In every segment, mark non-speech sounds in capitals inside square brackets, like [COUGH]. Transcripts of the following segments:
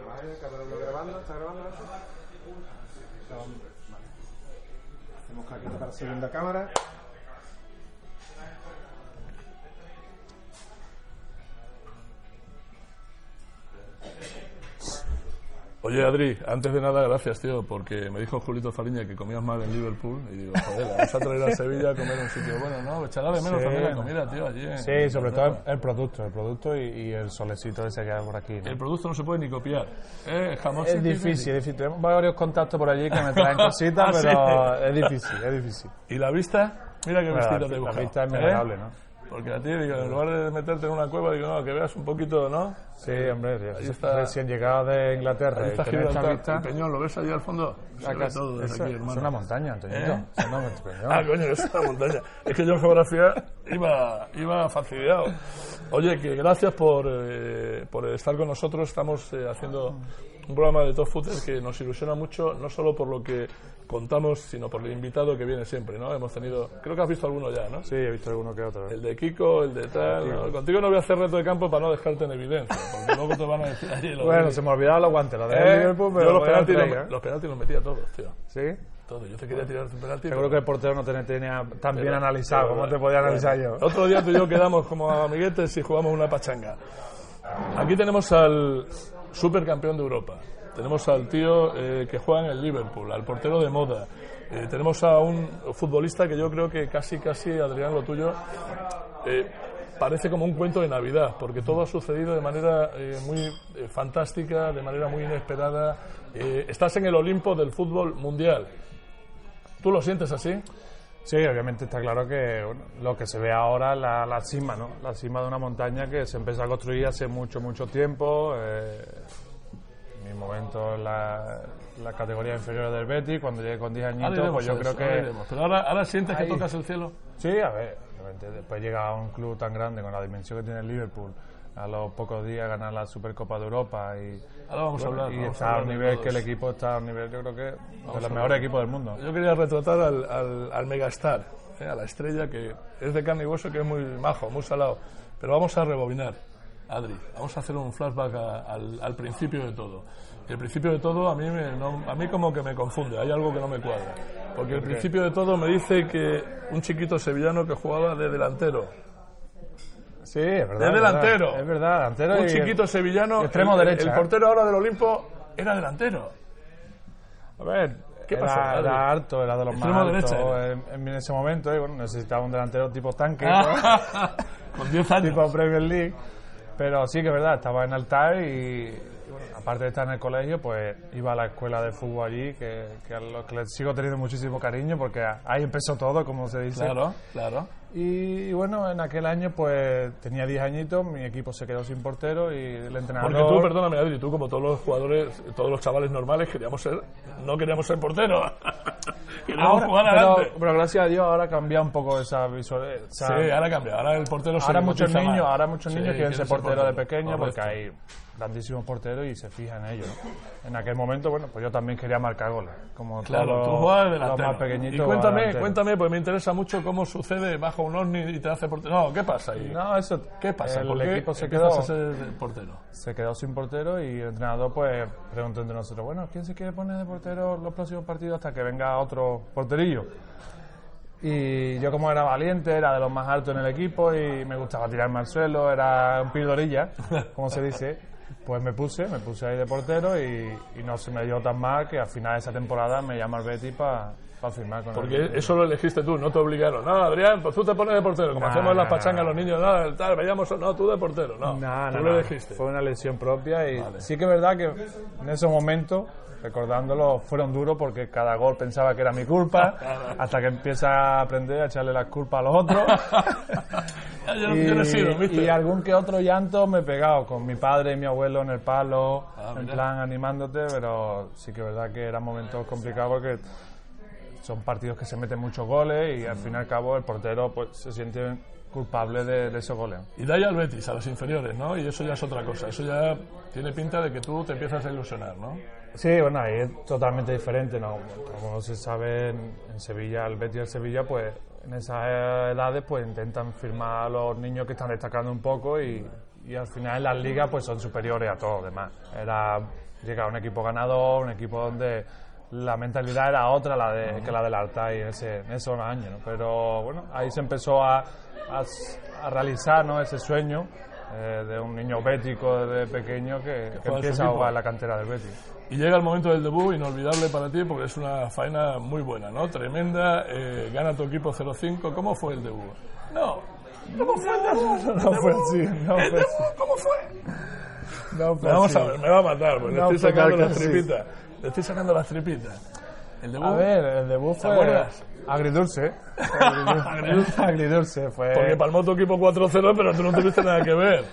grabando? ¿Está grabando? Hacemos claqueta para segunda cámara. Oye, Adri, antes de nada, gracias, tío, porque me dijo Julito Fariña que comías mal en Liverpool y digo, joder, vamos a traer a Sevilla a comer en un sitio bueno, ¿no? Echará de menos Sí. también la comida, tío, allí. en- Sí, sobre todo el producto, el producto y, y el solecito ese que hay por aquí. ¿no? El producto no se puede ni copiar. Eh, jamón Es difícil, es difícil. Tenemos varios contactos por allí que me traen [LAUGHS] cositas, Ah, sí. pero es difícil, es difícil. ¿Y la vista? Mira qué la- te he la vista es ¿eh? memorable, ¿no? Porque a ti, digo, en lugar de meterte en una cueva, digo, no, que veas un poquito, ¿no? Sí, hombre, Ahí está. recién llegado de Inglaterra Ahí está Gibraltar, vista... el Peñón, ¿lo ves allí al fondo? Se ve todo desde eso- aquí, es hermano. una montaña, Antonito. ¿Eh? Es una montaña. [LAUGHS] Ah, coño, es una montaña. Es que yo en geografía iba, iba fastidiado. Oye, que gracias por, eh, por estar con nosotros. Estamos eh, haciendo un programa de Top Footer que nos ilusiona mucho, no solo por lo que contamos, sino por el invitado que viene siempre, ¿no? Hemos tenido, creo que has visto alguno ya, ¿no? Sí, he visto alguno que otro. ¿eh? El de Kiko, el de tal. ¿no? Contigo no voy a hacer reto de campo para no dejarte en evidencia, porque luego te van a decir allí lo Bueno, de- se me olvidaban los guantes, los de ¿Eh? Liverpool, pero los penaltis, los, ¿eh? los penaltis los metía todos, tío. ¿Sí? Todos. Yo te quería tirar un penalti. Seguro que el portero no tenía, tenía tan bien Pero- analizado pero- como te podía analizar yo. Otro día tú y yo quedamos como amiguetes y jugamos una pachanga. Aquí tenemos al supercampeón de Europa. Tenemos al tío eh, que juega en el Liverpool, al portero de moda. Eh, tenemos a un futbolista que yo creo que casi, casi, Adrián, lo tuyo, eh, parece como un cuento de Navidad, porque todo ha sucedido de manera muy fantástica, de manera muy inesperada. Estás en el Olimpo del fútbol mundial. ¿Tú lo sientes así? Sí, obviamente está claro que bueno, lo que se ve ahora es la, la cima, ¿no? La cima de una montaña que se empezó a construir hace mucho, mucho tiempo. eh, en mi momento en la, la categoría inferior del Betis, cuando llegué con 10 Ahora añitos, iremos pues yo creo eso, ahora que... iremos. Pero ahora, ahora sientes que tocas el cielo. Sí, a ver, obviamente después llega a un club tan grande con la dimensión que tiene el Liverpool, a los pocos días ganar la Supercopa de Europa y, Ahora vamos a bueno, hablar. y vamos a está a de nivel que el equipo está a un nivel, yo creo que de a los mejores equipos del mundo. Yo quería retratar al, al, al megastar, eh, a la estrella que es de carne y hueso, que es muy majo, muy salado. Pero vamos a rebobinar, Adri. Vamos a hacer un flashback a- al, al principio de todo. Y el principio de todo a mí, me- no- a mí como que me confunde, hay algo que no me cuadra. Porque el principio de todo me dice que un chiquito sevillano que jugaba de delantero. Sí, es verdad. Es delantero. Es verdad, delantero. Un y- chiquito sevillano. extremo el, el- derecha, El ¿eh? portero ahora del Olimpo era delantero. A ver, ¿Qué era, pasó, era harto, era de los más altos en, en ese momento bueno, necesitaba un delantero tipo tanque, [LAUGHS] Con 10 años. tipo Premier League. Pero sí que es verdad, estaba en Altar y, y bueno, aparte de estar en el colegio, pues iba a la escuela de fútbol allí, que, que a lo que le sigo teniendo muchísimo cariño porque ahí empezó todo, como se dice. Claro, claro. Y, bueno, en aquel año pues tenía 10 añitos, mi equipo se quedó sin portero y el entrenador... Porque tú, perdóname, Adri, tú como todos los jugadores, todos los chavales normales, queríamos ser, no queríamos ser portero. [LAUGHS] queríamos Ahora, jugar adelante. pero gracias a Dios ahora ha cambiado un poco esa visual. esa- sí, ahora cambia, ahora el portero se ahora muchos niños, más. ahora muchos Sí, niños quieren ser portero de pequeño porque hay grandísimos porteros y se fijan en ellos. ¿no? En aquel momento, bueno, pues yo también quería marcar goles, como Claro, todos tú los- jugabas delantero. más pequeñitos. y cuéntame, delantero. cuéntame, pues me interesa mucho cómo sucede bajo un ovni y te hace portero. No, ¿qué pasa ahí? No, eso. ¿Qué pasa? El ¿Por qué equipo se quedó, ser portero? se quedó sin portero y el entrenador pues preguntó entre nosotros, bueno, ¿quién se quiere poner de portero los próximos partidos hasta que venga otro porterillo? Y yo como era valiente, era de los más altos en el equipo y me gustaba tirarme al suelo, era un pildorilla, como se dice, [LAUGHS] pues me puse, me puse ahí de portero y, y no se me dio tan mal que al final de esa temporada me llama el Betty para firmar con Porque el eso lo elegiste tú, no te obligaron. No, Adrián, pues tú te pones de portero. Como hacemos las pachangas no. los niños, no, el tal, veíamos, no, tú de portero. No, No, tú lo elegiste. Fue una lesión propia y Vale. sí que es verdad que en ese momento, recordándolo, fueron duros porque cada gol pensaba que era mi culpa, [LAUGHS] hasta que empieza a aprender a echarle las culpas a los otros. [LAUGHS] ¿viste? y algún que otro llanto me he pegado con mi padre y mi abuelo en el palo, Ah, en plan animándote, pero sí que es verdad que eran momentos complicados porque son partidos que se meten muchos goles y al fin y al cabo el portero pues se siente culpable de, de esos goles. Y de ahí al Betis, a los inferiores, ¿no? Y eso ya es otra cosa. Eso ya tiene pinta de que tú te empiezas a ilusionar, ¿no? Sí, bueno, ahí es totalmente diferente, ¿no? Como se sabe, en, en Sevilla, el Betis y el Sevilla, pues en esas edades pues intentan firmar a los niños que están destacando un poco y, y al final las ligas pues son superiores a todos los demás. Era llegar a un equipo ganador, un equipo donde la mentalidad era otra la de, que la del Altai en, ese, en esos años. ¿no? Pero bueno, ahí se empezó a, a, a realizar ¿no? ese sueño eh, de un niño bético desde pequeño que, que empieza a jugar en la cantera del Betis. Y llega el momento del debut, inolvidable para ti, porque es una faena muy buena, ¿no? Tremenda, eh, gana tu equipo 0-5. ¿Cómo fue el debut? No. ¿Cómo fue el debut? No fue así, no ¿El fue así. ¿Cómo fue? No, fue Vamos así. a ver, me va a matar, porque No, le estoy sacando las tripitas. Le estoy sacando las tripitas. El debut, A ver, el debut fue acuerdas? agridulce. [LAUGHS] agridulce. agridulce fue. porque palmó tu equipo 4-0, pero tú no tuviste nada que ver.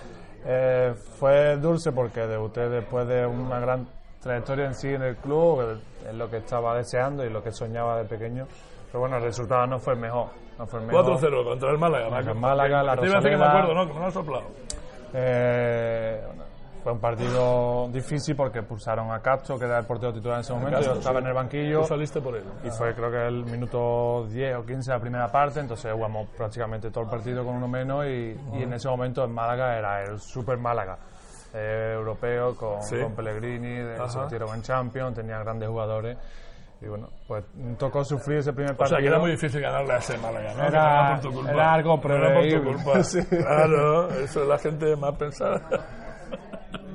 Eh, fue dulce porque debuté después de una gran trayectoria en sí en el club, es lo que estaba deseando y lo que soñaba de pequeño. Pero bueno, el resultado no fue el mejor. No fue el mejor. 4-0 contra el Málaga. Contra el Málaga, la Te iba a decir que me Rosaleda. acuerdo, ¿no? Que me lo has soplado. Eh, fue un partido difícil porque pulsaron a Castro, que era el portero titular en ese momento. Yo estaba sí. en el banquillo. Tú saliste por él. Y fue creo que el minuto 10 o 15 de la primera parte, entonces jugamos prácticamente todo el partido con uno menos y, y en ese momento el Málaga era el super Málaga. eh, europeo con, Sí. con Pellegrini, se metieron en Champions, tenía grandes jugadores y bueno, pues tocó sufrir ese primer O partido. sea, que era muy difícil ganarle a ese Málaga, ¿no? Era- era por tu culpa. era algo No era por tu preveíble. culpa. [LAUGHS] Sí. Claro, eso es la gente más pensada. [LAUGHS]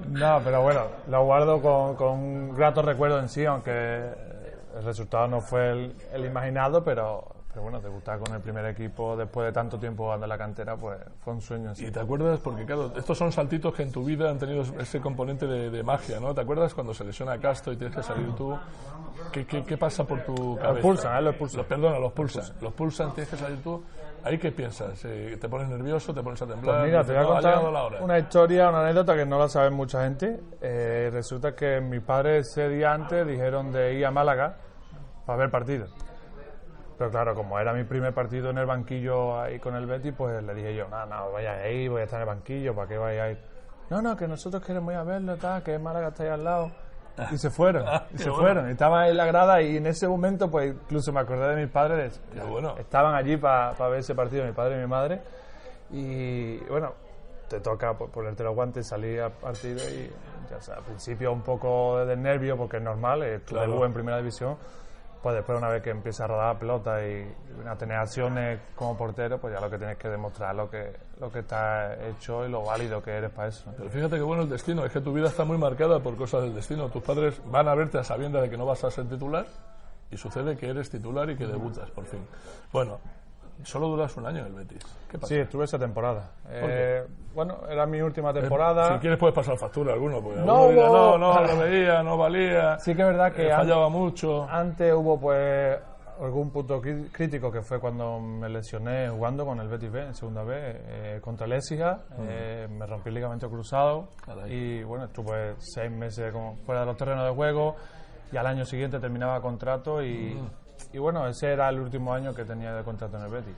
No, pero bueno, lo guardo con, con un grato recuerdo en sí, aunque el resultado no fue el, el imaginado, pero, pero bueno, debutar con el primer equipo después de tanto tiempo jugando en la cantera, pues fue un sueño en sí. Y te acuerdas, porque claro, estos son saltitos que en tu vida han tenido ese componente de, de magia, ¿no? ¿Te acuerdas cuando se lesiona Castro y tienes que salir tú? ¿Qué, qué, qué pasa por tu cabeza? Los pulsan, ¿eh? Los pulsan. Los, perdona, los pulsan. Los pulsan, tienes que salir tú. ¿Ahí qué piensas? Eh, ¿Te pones nervioso? ¿Te pones a temblar? Pues mira, te voy a Dices, "No, ha contar llegado la hora"? una historia, una anécdota que no la sabe mucha gente. Eh, resulta que mis padres ese día antes dijeron de ir a Málaga para ver partidos. Pero claro, como era mi primer partido en el banquillo ahí con el Betty, pues le dije yo, no, no, vaya ahí, voy a estar en el banquillo, ¿para qué vaya a ir? No, no, que nosotros queremos ir a verlo, tal, que Málaga está ahí al lado. Y se fueron, y qué se bueno. fueron. Y estaban ahí en la grada y en ese momento, pues incluso me acordé de mis padres. Qué bueno. Estaban allí para ver ese partido, mi padre y mi madre. Y bueno, te toca po- ponerte los guantes, salir al partido y ya sea, al principio un poco de nervio porque es normal, es tu Claro. en primera división. Pues después una vez que empieza a rodar la pelota y, a tener acciones como portero, pues ya lo que tienes que demostrar lo que, lo que está hecho y lo válido que eres para eso. Pero fíjate que bueno el destino, es que tu vida está muy marcada por cosas del destino. Tus padres van a verte a sabiendas de que no vas a ser titular y sucede que eres titular y que debutas, por fin. Bueno, solo duras un año en el Betis. ¿Qué pasa? Sí, estuve esa temporada. Eh, bueno, era mi última temporada. Si quieres puedes pasar factura a alguno, porque No alguno dirá, no, no, veía, [LAUGHS] no valía, Sí que es verdad que eh, fallaba mucho. Antes hubo pues algún punto crí- crítico que fue cuando me lesioné jugando con el Betis B en segunda B eh, contra el Écija, eh, me rompí el ligamento cruzado Caray. y bueno, estuve seis meses como fuera de los terrenos de juego y al año siguiente terminaba contrato y, y bueno, ese era el último año que tenía de contrato en el Betis.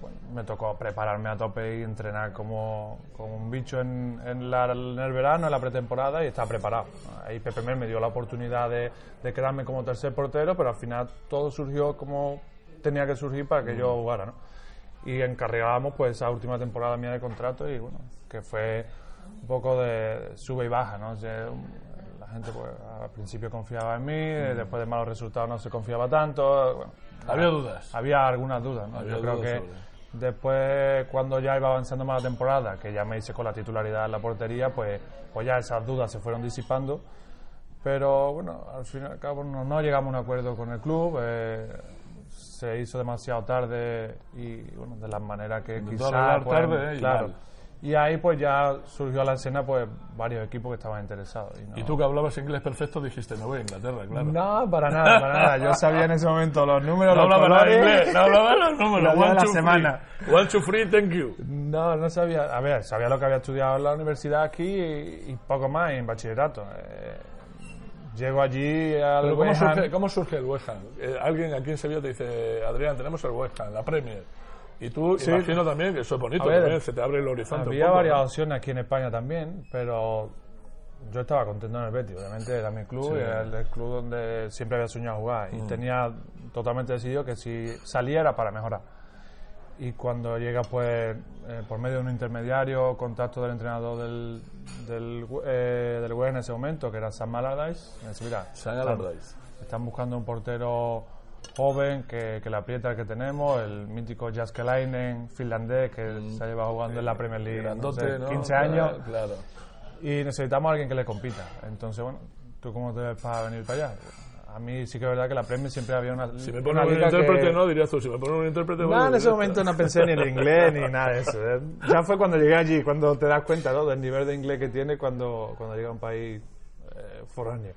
Bueno, me tocó prepararme a tope y entrenar como, como un bicho en, en, la- en el verano, en la pretemporada y estar preparado. Ahí Pepe Mel me dio la oportunidad de, de quedarme como tercer portero, pero al final todo surgió como tenía que surgir para que yo jugara. ¿no? Y encargábamos pues esa última temporada mía de contrato y bueno, que fue un poco de sube y baja. ¿no? O sea, gente pues al principio confiaba en mí, después de malos resultados no se confiaba tanto. bueno, Había dudas. había algunas dudas, ¿no? Había Yo creo que sobre. después, cuando ya iba avanzando más la temporada, que ya me hice con la titularidad en la portería, pues, pues ya esas dudas se fueron disipando. Pero bueno, al fin y al cabo no, no llegamos a un acuerdo con el club. eh, se hizo demasiado tarde y bueno, de la manera que Intentó quizás arreglar pues, tarde, ¿eh? claro. Y ahí pues ya surgió a la escena pues varios equipos que estaban interesados. Y, no- Y tú que hablabas inglés perfecto dijiste, me voy a Inglaterra, claro. No, para nada, para nada. Yo sabía en ese momento los números, [LAUGHS] No los hablaba colores. inglés, no hablaba los números. De One, la semana. Free. One, two, free, thank you. No, no sabía. A ver, sabía lo que había estudiado en la universidad aquí y, y poco más en bachillerato. Eh, llego allí al Pero ¿cómo surge, ¿cómo surge el West Ham? Eh, alguien aquí en Sevilla te dice, Adrián, tenemos el West Ham, la Premier. Y tú, Sí. imagino también que eso es bonito, ver, también, se te abre el horizonte. Había poco, varias ¿no? opciones aquí en España también, pero yo estaba contento en el Betis. Obviamente era mi club Sí. Mm. y era el club donde siempre había soñado jugar. Y tenía totalmente decidido que si salía era para mejorar. y cuando llega pues eh, por medio de un intermediario, contacto del entrenador del, del, eh, del en ese momento, que era Sam Allardyce, me dice, mira, Sam están- Allardyce. están buscando un portero joven que, que le aprieta que tenemos, el mítico Jaskelainen finlandés que se ha llevado jugando en la Premier League no Grandote, sé, ¿no? 15 años Claro. y necesitamos a alguien que le compita. Entonces, bueno, ¿tú cómo te ves para venir para allá? A mí sí que es verdad que la Premier siempre había una, Si me ponen un intérprete, que- no, dirías tú. Si me ponen un intérprete, no, en ese momento no pensé ni en el inglés ni [LAUGHS] nada de eso. ¿eh? Ya fue cuando llegué allí, cuando te das cuenta ¿no? del nivel de inglés que tiene cuando, cuando llega a un país eh, foráneo.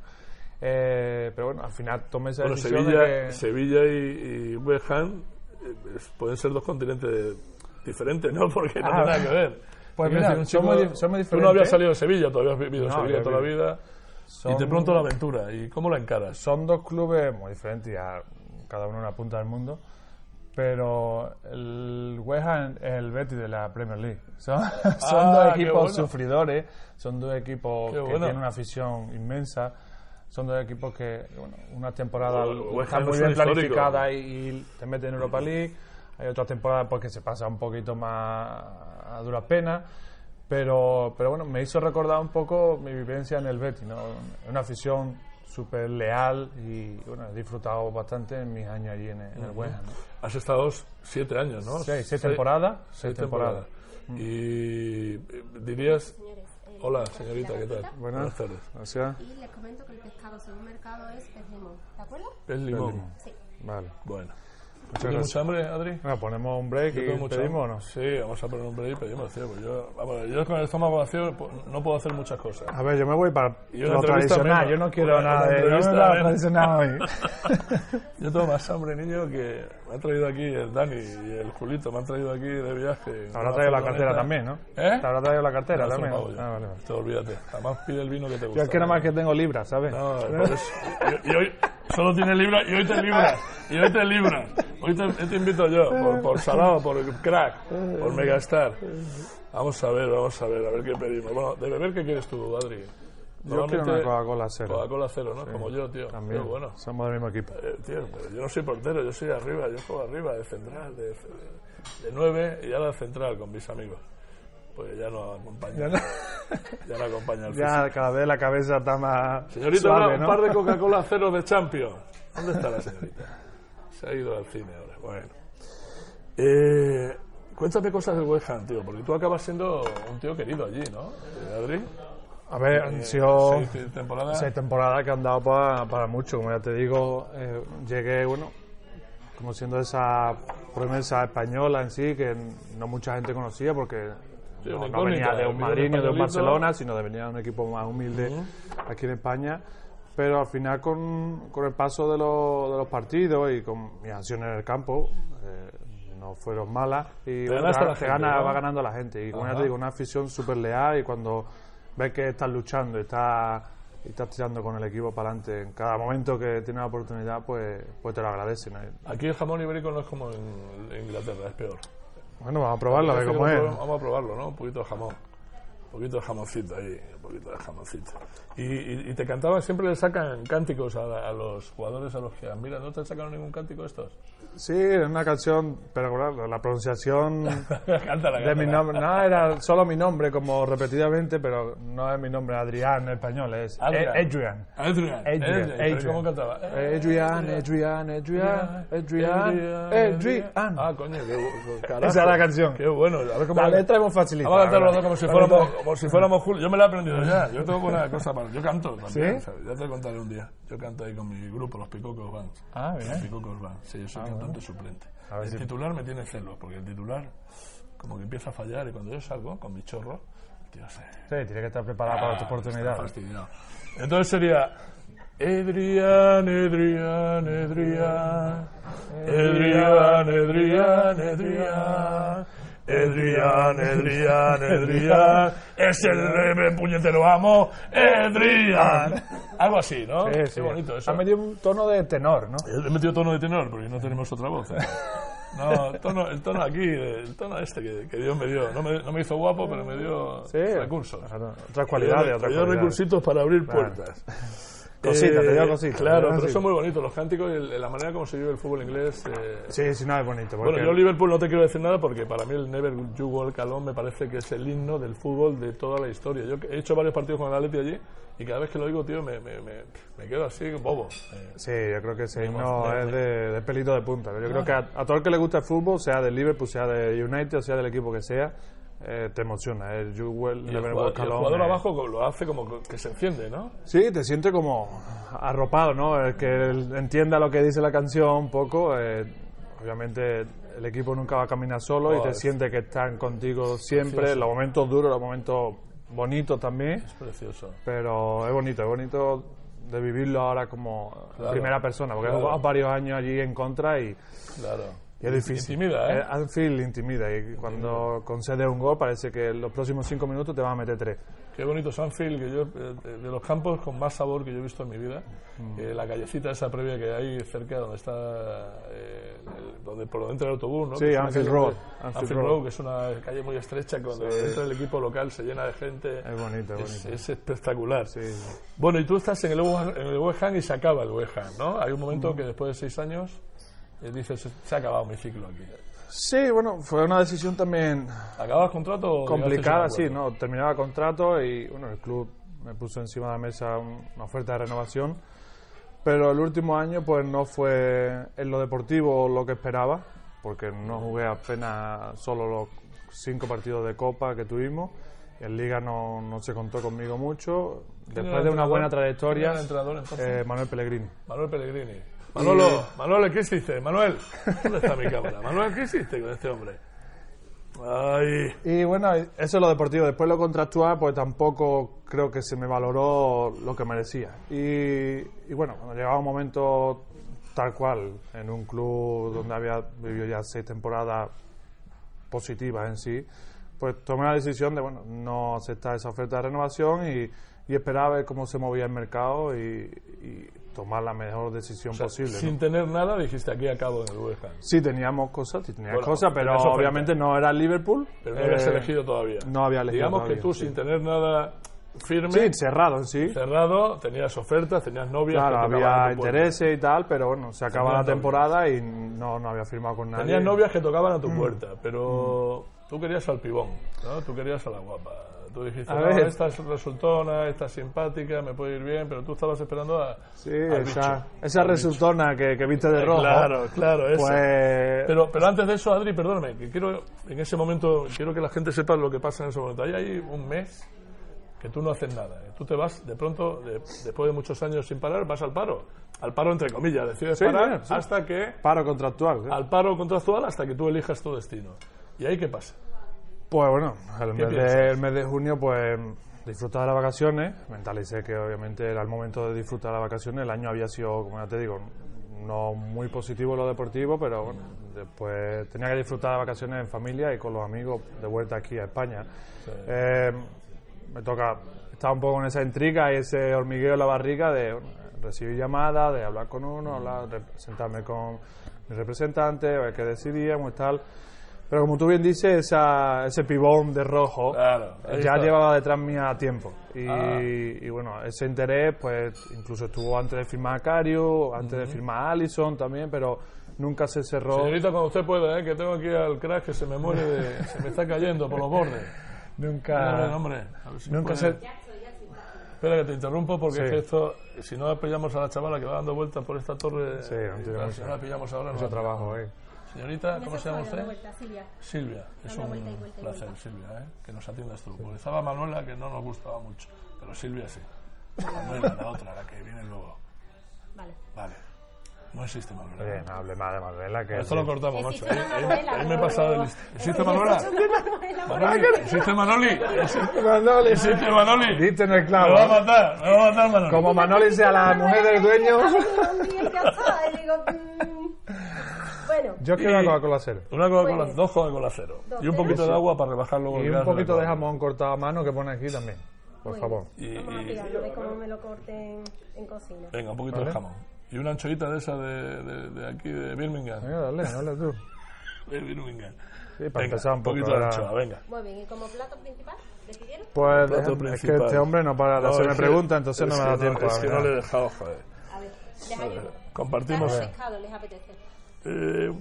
Eh, pero bueno, al final tomé esa Bueno, decisión Sevilla, de que... Sevilla y, y West Ham eh, pueden ser dos continentes diferentes, ¿no? [LAUGHS] Porque no Ah, tiene nada que ver. pues mira, decir, un son chico- muy di- son muy Tú no habías diferentes. salido de Sevilla, todavía has vivido en No, Sevilla toda la vi- vida. Y de pronto la aventura. ¿Y cómo la encaras? Son dos clubes muy diferentes, ya cada uno en una punta del mundo, pero el West Ham es el Betis de la Premier League. [LAUGHS] Son, son Ah, dos equipos bueno. sufridores, son dos equipos Qué que bueno. tienen una afición inmensa, son dos equipos que, bueno, una temporada Bueno, West está Ham muy bien planificada y, y te mete en Europa League, hay otras temporadas pues, que se pasa un poquito más a duras penas. Pero, pero bueno, me hizo recordar un poco mi vivencia en el Betis, ¿no? Una afición súper leal y bueno, he disfrutado bastante en mis años allí en el, West Ham, ¿no? Has estado siete años, ¿no? Seis, seis temporadas, Seis temporadas. temporadas. Y eh, dirías... Hola, señorita, ¿qué tal? Buenas. tardes. Gracias. Y les comento que el pescado según mercado es pez limón. ¿De acuerdo? Es limón. limón. Sí. Vale. Bueno. ¿Tienes mucha hambre, Adri? Bueno, ponemos un break Yo y pedimos no. Sí, vamos a poner un break y pedimos, tío. Pues yo, vamos, yo con el estómago vacío pues, no puedo hacer muchas cosas. A ver, yo me voy para Y una lo tradicional. Yo no quiero Una- nada de. Yo no menos. tradicional hoy. [LAUGHS] [LAUGHS] Yo tengo más hambre, niño, que me ha traído aquí el Dani y el Julito, me han traído aquí de viaje. Te habrá traído la cartera también, ¿no? ¿Eh? Te habrá traído la cartera No, también. yo. Ah, vale, vale. Te olvídate. Además pide el vino que te gusta. Yo es que nada más que tengo libras, ¿sabes? No, por eso. Y, y hoy solo tiene libras y hoy te libras. Y hoy te libras. Hoy te, hoy te invito yo, por, por salado, por crack, por megastar. Vamos a ver, vamos a ver, a ver qué pedimos. Bueno, de beber, ¿qué quieres tú, Adri? Yo quiero una Coca-Cola cero. Coca-Cola cero, ¿no? Como yo, tío. También. Bueno. Somos del mismo equipo. Eh, tío, pero yo no soy portero, yo soy arriba, yo juego arriba, de central, de, de, de nueve y ahora de central con mis amigos. Pues ya no acompaña. Ya no- [LAUGHS] Ya no acompaña el. Ya cada vez la cabeza está más. Señorita, suave, un par de [LAUGHS] Coca-Cola cero de Champions. ¿Dónde está la señorita? Se ha ido al cine ahora. Bueno. Eh, cuéntame cosas del West Ham, tío, porque tú acabas siendo un tío querido allí, ¿no? Eh, Adri. A ver, han Eh, sido seis temporadas. seis temporadas que han dado para, para mucho. Como ya te digo, eh, llegué, bueno, como siendo esa promesa española en sí, que no mucha gente conocía porque Sí, no, venía de un Madrid ni de un. Barcelona, sino de venía de un equipo más humilde aquí en España. Pero al final, con, con el paso de, los- de los partidos y con mis acciones en el campo, eh, no fueron malas. Y la gente, gana- ¿no? va ganando la gente. Y como ya te digo, una afición súper leal y cuando ves que estás luchando y estás, y estás tirando con el equipo para adelante en cada momento que tienes la oportunidad, pues, pues te lo agradecen. Aquí el jamón ibérico no es como en Inglaterra, es peor. Bueno, vamos a probarlo, a ver cómo es. Vamos a probarlo, ¿no? Un poquito de jamón. Un poquito de jamoncito ahí, poquito de jamoncito. Y, y, y te cantaban, siempre le sacan cánticos a, a los jugadores a los que admiran. ¿No te sacaron ningún cántico estos? Sí, es una canción, pero claro, la pronunciación [LAUGHS] cántala, de mi cántala. nombre, no, era solo mi nombre como repetidamente, pero no es mi nombre Adrián en español, es Adrián. Adrian. Adrian. Adrian, Adrian. ¿Pero Adrian. ¿Cómo cantaba? Adrián, Adrián, Adrián, Adrián, Adrián. Ah, coño, qué carajo. Esa es la canción. Qué bueno. A ver cómo La letra hemos facilitado. Vamos a cantar los ¿verdad? dos como si fuéramos, como si fuéramos Julio. Yo me la he aprendido ya. Yo tengo buena cosa para. Yo canto también. ¿Sí? ¿sabes? Ya te contaré un día. Yo canto ahí con mi grupo, los Picocos Bands. Ah, Los bien. Picocos Bands. Sí, yo soy cantante suplente. A ver el si- titular me tiene celos, porque el titular como que empieza a fallar y cuando yo salgo con mi chorro, el tío se. Sí, tiene que estar preparado para tu oportunidad. Está fastidiado. Entonces sería. Edrian, Edrian, Edrian. Edrian, Edrian, Edrian. Edrian, Edrian, Edrián. Es el puñetero amo. Edrian. Algo así, ¿no? Sí, Qué sí. bonito eso. Ha metido un tono de tenor, ¿no? He metido tono de tenor porque no tenemos otra voz. ¿eh? No, el tono, el tono aquí, el tono este que, que Dios me dio. No me, no me hizo guapo, pero me dio Sí. recursos. Otras cualidades, Me dio otras cualidades. recursitos para abrir Claro. Puertas. Cosita, te digo Eh, cosita. Claro, digo pero es muy bonito. Los cánticos y el- la manera como se vive el fútbol inglés. eh, Sí, sí, no, es bonito. Bueno, yo Liverpool no te quiero decir nada porque para mí el Never You Walk Alone me parece que es el himno del fútbol de toda la historia. Yo he hecho varios partidos con el Atleti allí y cada vez que lo oigo, tío, me, me, me, me quedo así, bobo. Eh, Sí, yo creo que ese himno es de, de pelito de punta. Yo creo que a, a todo el que le gusta el fútbol, sea del Liverpool, sea de United, o sea del equipo que sea, eh, te emociona. El You Will y el Never jugador, Walk y el Alone, jugador eh, abajo lo hace como que se enciende, ¿no? Sí, te sientes como arropado, ¿no? El que él entienda lo que dice la canción un poco. eh, obviamente el equipo nunca va a caminar solo y Oh, te es- siente que están contigo siempre, los momentos duros, los momentos bonitos también. Es precioso. Pero es bonito, es bonito de vivirlo ahora como Claro. primera persona, porque he Claro. jugado varios años allí en contra y, Claro. Y es difícil. Intimida, ¿eh? Eh, Anfield intimida y cuando concedes un gol parece que en los próximos cinco minutos te van a meter tres. Qué bonito Sanfield, que yo, eh, de, de los campos con más sabor que yo he visto en mi vida. Mm. Eh, la callecita esa previa que hay cerca donde está, eh, el- donde, por donde entra el autobús, ¿no? Sí, Que es Anfield Road, muy- Anfield Anfield Road. Road, que es una calle muy estrecha, cuando entra el equipo local se llena de gente. Es bonito, es Es, bonito. es espectacular. Sí, sí. Bueno, y tú estás en el, West- en el West Ham y se acaba el West Ham, ¿no? Hay un momento Mm. que después de seis años eh, dices, se ha acabado mi ciclo aquí. Sí, bueno, fue una decisión también ¿Acabas contrato o complicada, sí? ¿no? Terminaba el contrato y bueno, el club me puso encima de la mesa un- una oferta de renovación, pero el último año pues no fue en lo deportivo lo que esperaba, porque no jugué apenas solo los cinco partidos de Copa que tuvimos, en Liga no, no se contó conmigo mucho, ¿Quién era después el de una buena trayectoria, era el entrenador, entonces? eh, Manuel Pellegrini. Manuel Pellegrini. Manolo, Manuel, ¿qué hiciste? Manuel, ¿dónde está mi cámara? Manuel, ¿qué hiciste con este hombre? Ay, Y bueno, eso es lo deportivo. Después lo contractual, pues tampoco creo que se me valoró lo que merecía. Y, y bueno, cuando llegaba un momento tal cual, en un club donde había vivido ya seis temporadas positivas en sí, pues tomé la decisión de, bueno, no aceptar esa oferta de renovación y, y esperar a ver cómo se movía el mercado y, y tomar la mejor decisión posible. ¿no? sin tener nada dijiste aquí acabo en el West Ham. Sí, teníamos cosas, sí, Bueno, cosas, pero obviamente no era Liverpool. Pero no habías Eh, elegido todavía. no había elegido Digamos que tú sí. sin tener nada firme, Sí, cerrado en sí. cerrado, tenías ofertas, tenías novias. Claro, había intereses y tal, pero bueno, se acaba Tenías la temporada y no, no había firmado con nadie. Tenías novias que tocaban a tu Mm. puerta, pero tú querías al pibón, ¿no? Tú querías a la guapa. Tú dijiste, A no, ver. esta es resultona, esta es simpática, me puede ir bien, pero tú estabas esperando a, Sí, esa, bicho. resultona que, que viste de rojo. Claro, claro, esa. Pues Pero, pero antes de eso, Adri, perdóname, que quiero, en ese momento, quiero que la gente sepa lo que pasa en ese momento. Hay ahí un mes que tú no haces nada. ¿eh? Tú te vas, de pronto, de- después de muchos años sin parar, vas al paro. Al paro, entre comillas, decides Sí, parar sí. hasta que, paro contractual. al paro contractual, hasta que tú elijas tu destino. ¿Y ahí qué pasa? Pues bueno, el mes, de, el mes de junio, pues disfrutar de las vacaciones. Mentalicé que obviamente era el momento de disfrutar de las vacaciones. El año había sido, como ya te digo, no muy positivo lo deportivo, pero bueno, después tenía que disfrutar de las vacaciones en familia y con los amigos de vuelta aquí a España. Eh, me toca estar un poco en esa intriga y ese hormigueo en la barriga de bueno, recibir llamadas, de hablar con uno, hablar, sentarme con mi representante, ver qué decidíamos y tal. Pero como tú bien dices, esa, ese pibón de rojo Claro, ya está. llevaba detrás mía tiempo. Y, Ah. y bueno, ese interés, pues incluso estuvo antes de firmar a Cario, antes de firmar a Allison también, pero nunca se cerró. Señorita, cuando usted pueda, ¿eh? que tengo aquí al crack que se me muere, de- se me está cayendo por los bordes. [LAUGHS] Nunca. Dale, hombre, ver si Nunca se. Espera que te interrumpo porque Sí. es que esto, si no la pillamos a la chavala que va dando vueltas por esta torre, Sí, no mucho- si no la pillamos ahora, no Mucho trabajo, eh. Señorita, ¿cómo se llama usted? vuelta, Silvia. Silvia, es un vuelta y vuelta y placer, vuelta. Silvia, ¿eh? que nos atiendas tú. Porque estaba Manuela que no nos gustaba mucho, pero Silvia sí. Manuela, la otra, la que viene luego. Vale. Vale, no existe Manuela. Oye, no hable más de Manuela que. Esto lo cortamos, macho. Existe Ahí, me he pasado de lista. ¿Existe Manuela? Manuela. Manoli, ¿existe Manoli? Manoli. ¿Existe Manoli? Diste en el Me clavo. va a matar, me va a matar Manoli. Como Manoli sea la mujer del dueño. Y bueno, Yo quiero una Coca-Cola cero. Una Coca-Cola, dos Coca-Cola cero. Dos Y un cero. poquito de agua para rebajar luego el Y un gas poquito de jamón cortado a mano que pone aquí también. Por muy favor. bien. Y- Vamos a y- de cómo me lo corten en cocina. Venga, un poquito Vale. de jamón. Y una anchoita de esa de, de, de aquí, de Birmingham. Venga, dale, [LAUGHS] dale tú. de Birmingham. Sí, para Venga, empezar un poco, poquito de ahora- anchoa, venga. Muy bien, ¿y como plato principal decidieron? Pues Plato es que principal. este hombre no para de No, hacerme es que- preguntas, entonces no me que da tiempo. Es a que no le he dejado, joder. A ver. Compartimos. ¿Carne o pescado les apetece? Eh,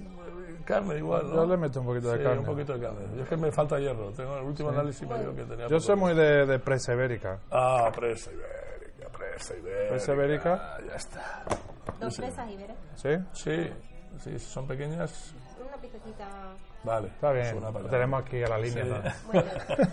carne igual, ¿no? Yo le meto un poquito de Sí, carne. un poquito de carne. Yo es que me falta hierro. Tengo el último análisis me dijo que tenía. Yo soy muy de, de presa ibérica. Ah, presa ibérica, presa ibérica. ¿Presa ibérica? Ah, ya está. Dos presas veré. ¿Sí? Sí, sí, si son pequeñas. Una piececita... Vale. Está bien. Lo tenemos aquí a la línea. Sí. [LAUGHS] bien.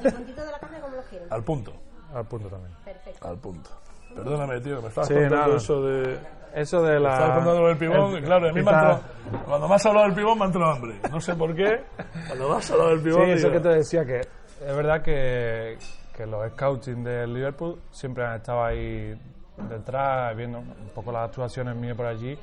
¿El puntito de la carne cómo lo quieren? Al punto, Al punto también. Perfecto. al punto. Perdóname, tío, me estabas Sí, contando nada. eso de. Eso de Me la. estabas contando del pibón, el- claro, a mí me ha quizá- entrado- Cuando me has hablado del pibón me ha entrado hambre. No sé por qué. Cuando me has hablado del pibón. Sí, eso digo, que te decía, que es verdad que, que los scouting del Liverpool siempre han estado ahí detrás, viendo un poco las actuaciones mías por allí.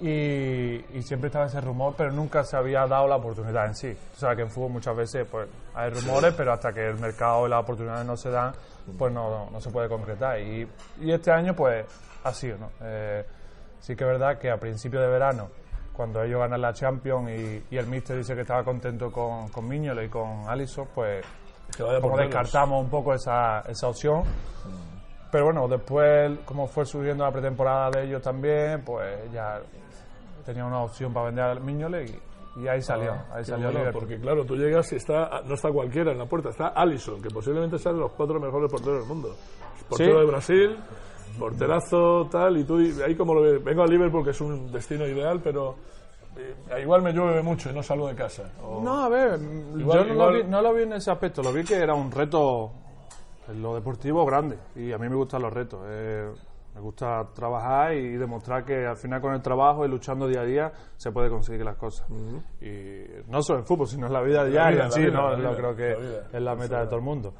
Y, y siempre estaba ese rumor, pero nunca se había dado la oportunidad en sí. O sea, que en fútbol muchas veces pues hay rumores, pero hasta que el mercado y las oportunidades no se dan, pues no, no se puede concretar. Y, y este año, pues, ha sido, ¿no? Eh, sí que es verdad que a principio de verano, cuando ellos ganan la Champions y, y el Mister dice que estaba contento con, con Miñola y con Alisson, pues como descartamos un poco esa, esa opción. Pero bueno, después, como fue subiendo la pretemporada de ellos también, pues ya tenía una opción para vender al Miñole y, y ahí salió. Ah, salió bueno, porque claro, tú llegas y está, no está cualquiera en la puerta, está Allison, que posiblemente sea de los cuatro mejores porteros del mundo. Portero Sí. de Brasil, porterazo, tal, y tú ahí como lo ves, vengo a Liverpool, que es un destino ideal, pero eh, igual me llueve mucho y no salgo de casa. O- No, a ver, Igual- yo no, igual- Lo vi, no lo vi en ese aspecto, lo vi que era un reto en lo deportivo grande y a mí me gustan los retos. eh, me gusta trabajar y demostrar que al final con el trabajo y luchando día a día se puede conseguir las cosas. Y no solo en fútbol, sino en la vida diaria vida, la sí, vida, ¿no? la vida, creo que es la meta de todo el mundo.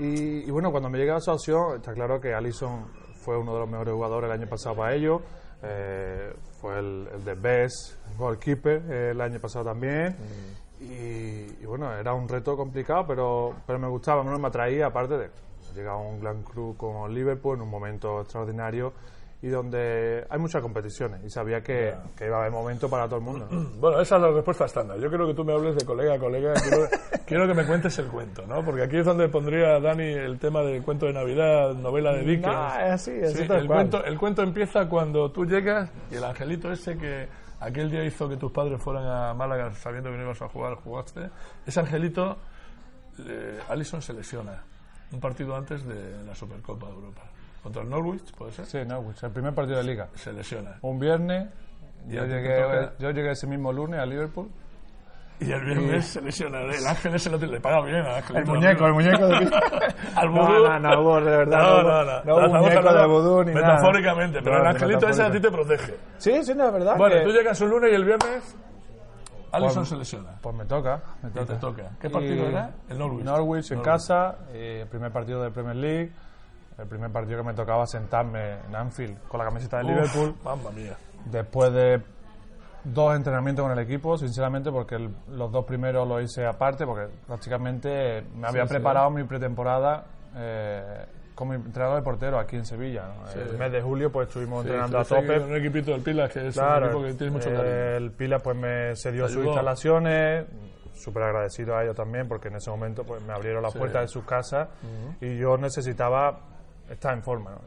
Y, y bueno, cuando me llega esa opción, está claro que Alisson fue uno de los mejores jugadores el año pasado para ellos. eh, fue el, el de best goalkeeper eh, el año pasado también. Y, y bueno, era un reto complicado, pero, pero me gustaba, no me atraía, aparte de llegar a un gran club como Liverpool en un momento extraordinario y donde hay muchas competiciones y sabía que, que iba a haber momento para todo el mundo. ¿no? [CLEARS THROAT] Bueno, esa es la respuesta estándar. Yo creo que tú me hables de colega a colega. Quiero, [LAUGHS] quiero que me cuentes el cuento, ¿no? Porque aquí es donde pondría Dani el tema del cuento de Navidad, novela de Dickens. No, es así, es Sí, el, cual. cuento, el cuento empieza cuando tú llegas y el angelito ese que aquel día hizo que tus padres fueran a Málaga sabiendo que no ibas a jugar, jugaste. Ese angelito, eh, Allison se lesiona un partido antes de la Supercopa de Europa. Contra el Norwich, ¿puede ser? Sí, no, el primer partido de liga. Se lesiona. Un viernes, yo llegué, toca- yo llegué ese mismo lunes a Liverpool. Y el viernes se lesiona. El ángel ese lo le paga bien al. El muñeco, el muñeco de [LAUGHS] Al No, vudú. no, no hubo, de verdad. No, no, no. No hubo Estamos muñeco de vudú ni nada. Metafóricamente, pero No, el angelito ese a ti te protege. Sí, sí, no, es verdad. Bueno, que- tú llegas un lunes y el viernes Allison Pues- se lesiona. Pues me toca, me Y toca. te toca. ¿Qué partido Y- era? El Norwich. en Norwich. casa, eh, primer partido de Premier League, el primer partido que me tocaba sentarme en Anfield con la camiseta de Liverpool, Mamma mía. después de dos entrenamientos con el equipo, sinceramente, porque el- los dos primeros los hice aparte, porque prácticamente me había preparado mi pretemporada eh, como entrenador de portero aquí en Sevilla. ¿no? El mes de julio pues estuvimos entrenando a tope. Un equipito del Pilas que es Claro, un equipo que tiene mucho cariño. el Pila pues me cedió sus instalaciones, súper agradecido a ellos también porque en ese momento pues me abrieron las puertas de sus casas y yo necesitaba estar en forma ¿no?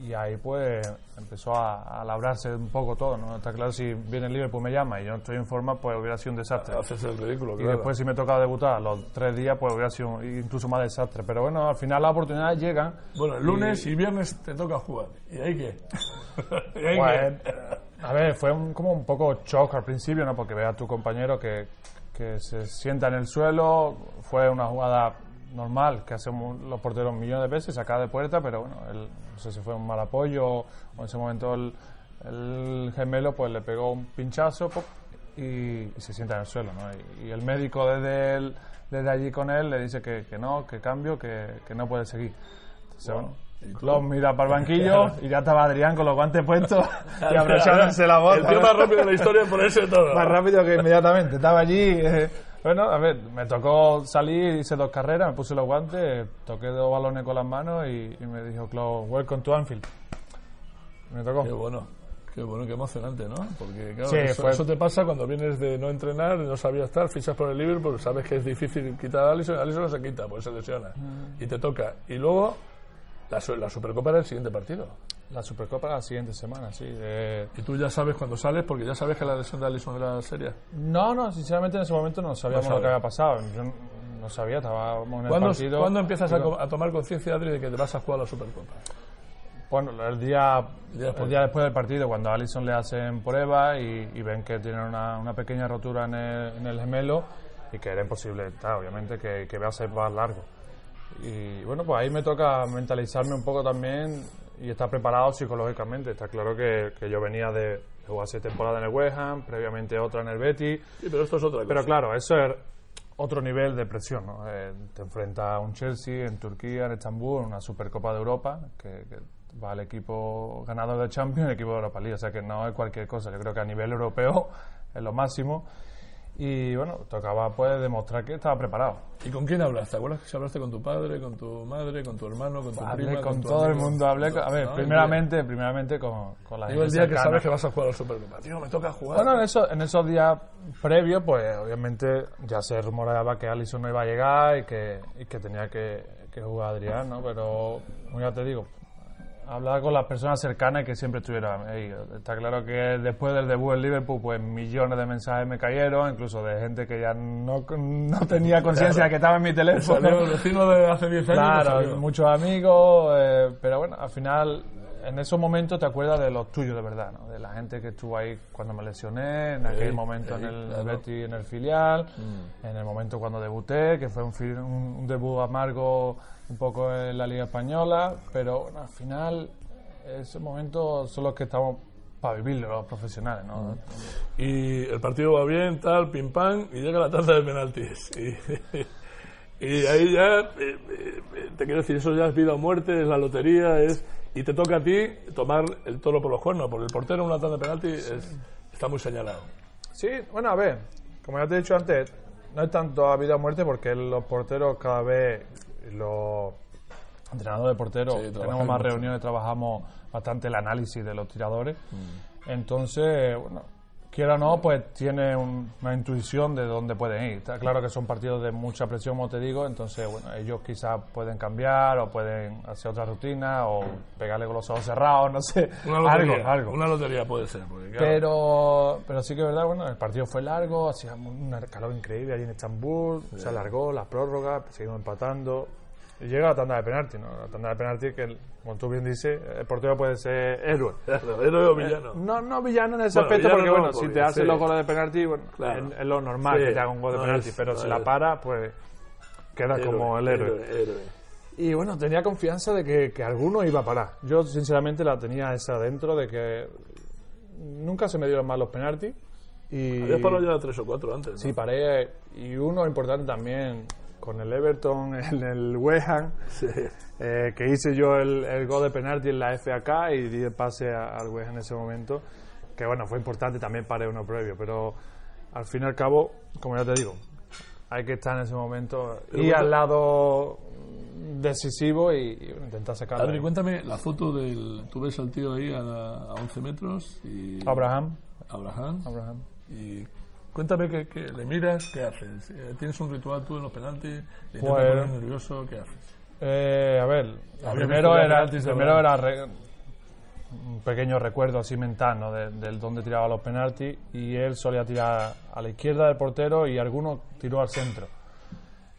y, y ahí pues empezó a, a labrarse un poco todo, ¿no? Está claro, si viene el Liverpool me llama y yo no estoy en forma pues hubiera sido un desastre. Haces el ridículo, Y después si me tocaba debutar a los tres días pues hubiera sido un- incluso más desastre. Pero bueno, al final las oportunidades llegan. Bueno, el lunes y viernes te toca jugar. ¿Y ahí qué? [LAUGHS] ¿Y ahí Pues, qué? a ver, fue un- como un poco shock al principio, ¿no? Porque ve a tu compañero que, que se sienta en el suelo. Fue una jugada normal que hacemos los porteros millones de veces, sacada de puerta, pero bueno, él, no sé si fue un mal apoyo o en ese momento el, el gemelo pues le pegó un pinchazo pop, y, y se sienta en el suelo, ¿no? Y, y el médico desde, el- desde allí con él le dice que, que no, que cambio, que, que no puede seguir. Entonces, bueno, los mira para el banquillo y ya estaba Adrián con los guantes puestos [LAUGHS] y abrochándose la voz. El tío más rápido de la historia en ponerse todo. Más rápido que inmediatamente. Estaba allí. eh, bueno, a ver, me tocó salir, hice dos carreras, me puse los guantes, toqué dos balones con las manos y, y me dijo, Claude, welcome to Anfield. Me tocó. Qué bueno. Qué bueno, qué emocionante, ¿no? Porque claro, Sí, eso, fue- eso te pasa cuando vienes de no entrenar, no sabías estar, fichas por el Liverpool, sabes que es difícil quitar a Alisson, Alisson no se quita, pues se lesiona. Mm. Y te toca. Y luego la, la Supercopa era el siguiente partido. La Supercopa la siguiente semana, sí. de- Y tú ya sabes cuando sales, porque ya sabes que la lesión de Alisson era seria. No, no, sinceramente en ese momento no sabíamos No lo que había pasado. Yo no sabía, estábamos en el ¿Cuándo, partido. cuándo empiezas a, tomar conciencia, Adri, de que te vas a jugar la Supercopa? Bueno, el día, El día después. el día después del partido, cuando a Alisson le hacen prueba y, y ven que tiene una, una pequeña rotura en el, en el gemelo y que era imposible, claro, obviamente, que, que va a ser más largo. Y bueno, pues ahí me toca mentalizarme un poco también y estar preparado psicológicamente. Está claro que, que yo venía de, jugar seis temporadas en el West Ham, previamente otra en el Betis. Sí, pero esto es otra cosa. Pero claro, eso es otro nivel de presión. ¿no? Eh, te enfrenta a un Chelsea en Turquía, en Estambul, en una Supercopa de Europa, que, que va el equipo ganador de Champions y el equipo de Europa League. O sea que no es cualquier cosa. Yo creo que a nivel europeo es lo máximo. Y bueno, tocaba pues demostrar que estaba preparado. ¿Y con quién hablaste? ¿Te acuerdas que si hablaste con tu padre, con tu madre, con tu hermano, con tu Hablé prima? con todo el mundo, hablé con- a ver, ¿No? primeramente, primeramente con, con la Digo, el gente día que sabes que vas a jugar a la Supercopa. Tío, me toca jugar. Bueno, en, eso, en esos días previos, pues obviamente ya se rumoreaba que Alisson no iba a llegar y que, y que tenía que, que jugar Adrián, ¿no? Pero, ya te digo, hablar con las personas cercanas que siempre estuvieran ahí. Está claro que después del debut en Liverpool, pues millones de mensajes me cayeron, incluso de gente que ya no, no tenía conciencia de que estaba en mi teléfono. Salió el vecino de hace 10 años. Claro, muchos amigos, eh, pero bueno, al final, en esos momentos te acuerdas de los tuyos de verdad, ¿no? De la gente que estuvo ahí cuando me lesioné, en aquel momento en el claro. Betis, en el filial, en el momento cuando debuté, que fue un, un- un debut amargo un poco en la Liga Española, pero bueno, al final, esos momentos son los que estamos para vivirlo, los profesionales, ¿no? Y el partido va bien, tal, pim pam, y llega la tanda de penaltis. [LAUGHS] Y, y ahí ya, eh, eh, te quiero decir, eso ya es vida o muerte, es la lotería, es y te toca a ti tomar el toro por los cuernos, porque el portero en una tanda de penaltis es- está muy señalado. Sí, bueno, a ver, como ya te he dicho antes, no es tanto a vida o muerte porque los porteros cada vez, los entrenadores de porteros, Sí, tenemos más mucho. reuniones, trabajamos bastante el análisis de los tiradores. Mm. Entonces, bueno, quiera o no, pues tiene un- una intuición de dónde pueden ir. Está claro que son partidos de mucha presión, como te digo, entonces, bueno, ellos quizás pueden cambiar o pueden hacer otra rutina o pegarle con los ojos cerrados, no sé, Una algo, lotería, algo. Una lotería puede ser. porque, claro, Pero, pero sí que es verdad, bueno, el partido fue largo, hacía un calor increíble allí en Estambul, se alargó la prórroga, seguimos empatando. Y llega la tanda de penalti, ¿no? La tanda de penalti que, como tú bien dices, el portero puede ser héroe. [LAUGHS] claro, héroe o villano. No, no villano en ese Bueno, aspecto, porque no, bueno, si te hacen sí. los goles de penalti, bueno, Claro. es, es lo normal Sí, que te haga un gol de no penalti, es- pero no si la para, pues queda como el héroe. héroe, héroe. Y bueno, tenía confianza de que, que alguno iba a parar. Yo, sinceramente, la tenía esa dentro de que nunca se me dieron mal los penaltis. Y Habías parado ya tres o cuatro antes. Sí, paré. Y uno importante también con el Everton, [LAUGHS] en el West Ham, Sí. eh, que hice yo el, el gol de penalti en la FAK y di el pase a- al West Ham en ese momento. Que bueno, fue importante también paré uno previo. Pero al fin y al cabo, como ya te digo, hay que estar en ese momento Pero y bueno- al lado decisivo y, y intentar sacarlo. Adri, cuéntame la foto del. Tú ves al tío ahí a, a 11 metros y. Abraham. Abraham. Abraham. Y cuéntame que, que le miras, ¿qué haces? Eh, ¿Tienes un ritual tú en los penaltis? ¿Le intentas Pues- poner nervioso? ¿Qué haces? Eh, a ver, primero era, primero re- un pequeño recuerdo así mental ¿no? de, del dónde tiraba los penaltis y él solía tirar a la izquierda del portero y alguno tiró al centro.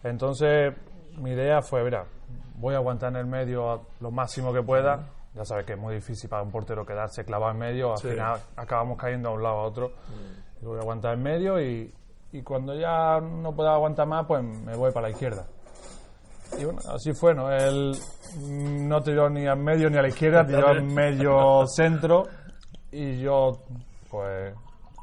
Entonces mi idea fue, mira, voy a aguantar en el medio lo máximo que pueda. Ya sabes que es muy difícil para un portero quedarse clavado en medio, al Sí. final acabamos cayendo a un lado a otro. Y Voy a aguantar en medio y, y cuando ya no pueda aguantar más, pues me voy para la izquierda. Y bueno, así fue, ¿no? Él no tiró ni al medio ni a la izquierda, tiró al medio [LAUGHS] centro y yo, pues,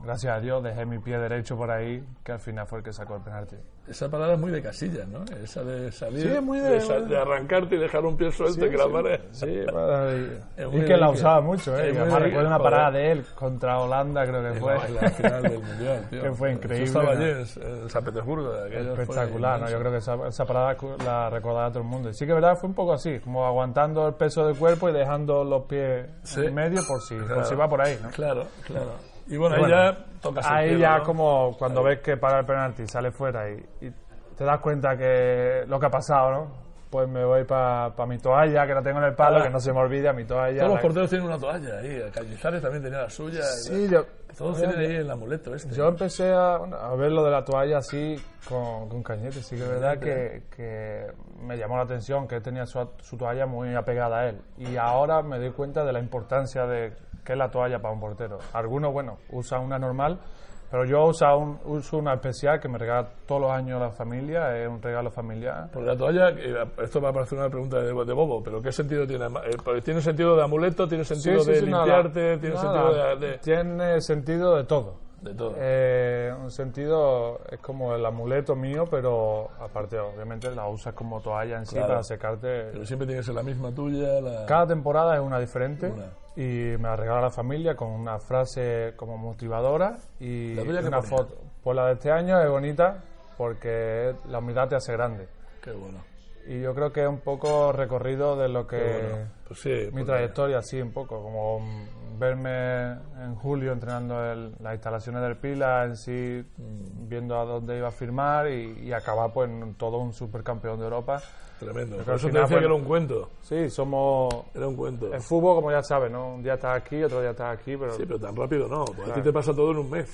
gracias a Dios, dejé mi pie derecho por ahí, que al final fue el que sacó el penalti. Esa parada es muy de casillas, ¿no? Esa de salir, Sí, muy de- sa- de arrancarte y dejar un pie suelto y que la pared. Sí, para- y, que la usaba mucho, ¿eh? recuerdo una parada de él contra Holanda, creo que fue. en la final del Mundial, tío. [LAUGHS] Que fue increíble, estaba ¿no? allí en, San Petersburgo. Espectacular, ¿no? Yo creo que esa, esa parada la recordará todo el mundo. Y sí que verdad fue un poco así, como aguantando el peso del cuerpo y dejando los pies Sí. en medio por si, Claro. por si va por ahí, ¿no? Claro, claro. Y bueno, ahí bueno, ya tocas Ahí ya ¿no? como cuando ves que para el penalti sale fuera y, y te das cuenta que lo que ha pasado, ¿no? Pues me voy para mi toalla, que la tengo en el palo, Ah. que no se me olvide mi toalla. Todos los la- porteros tienen una toalla ahí. Cañizares también tenía la suya. y- Sí, yo, Todos tienen ahí el amuleto este. Yo empecé a, a ver lo de la toalla así con, con Cañete. Sí que es verdad que, que me llamó la atención que él tenía su, su toalla muy apegada a él. Y ahora me doy cuenta de la importancia de que es la toalla para un portero. Algunos, bueno, usan una normal, pero yo uso, un- uso una especial que me regala todos los años la familia. Es un regalo familiar. Porque la toalla, esto va a parecer una pregunta de, de bobo, pero ¿qué sentido tiene? Eh, ¿Tiene sentido de amuleto? ¿Tiene sentido Sí, sí, de sí, nada. limpiarte? ¿Tiene Nada. sentido de, de- Tiene sentido de todo. De todo? Eh, un sentido es como el amuleto mío, pero aparte, obviamente, la usas como toalla en sí Claro. para secarte. pero siempre tiene que ser la misma tuya. La... Cada temporada es una diferente Una. y me la regala la familia con una frase como motivadora y ¿La tuya una foto. Pues la de este año es bonita porque la humildad te hace grande. Qué bueno. Y yo creo que es un poco recorrido de lo que bueno. Pues sí. mi porque- trayectoria, sí, un poco, como verme en julio entrenando el- las instalaciones del Pila, en sí, mm, viendo a dónde iba a firmar y, y acabar pues en todo un supercampeón de Europa. Tremendo. Pero Por eso te final, decía que bueno, era un cuento. Sí, somos... Era un cuento. El fútbol, como ya sabes, ¿no? Un día estás aquí, otro día estás aquí, pero Sí, pero tan rápido no. Porque a ti te pasa todo en un mes.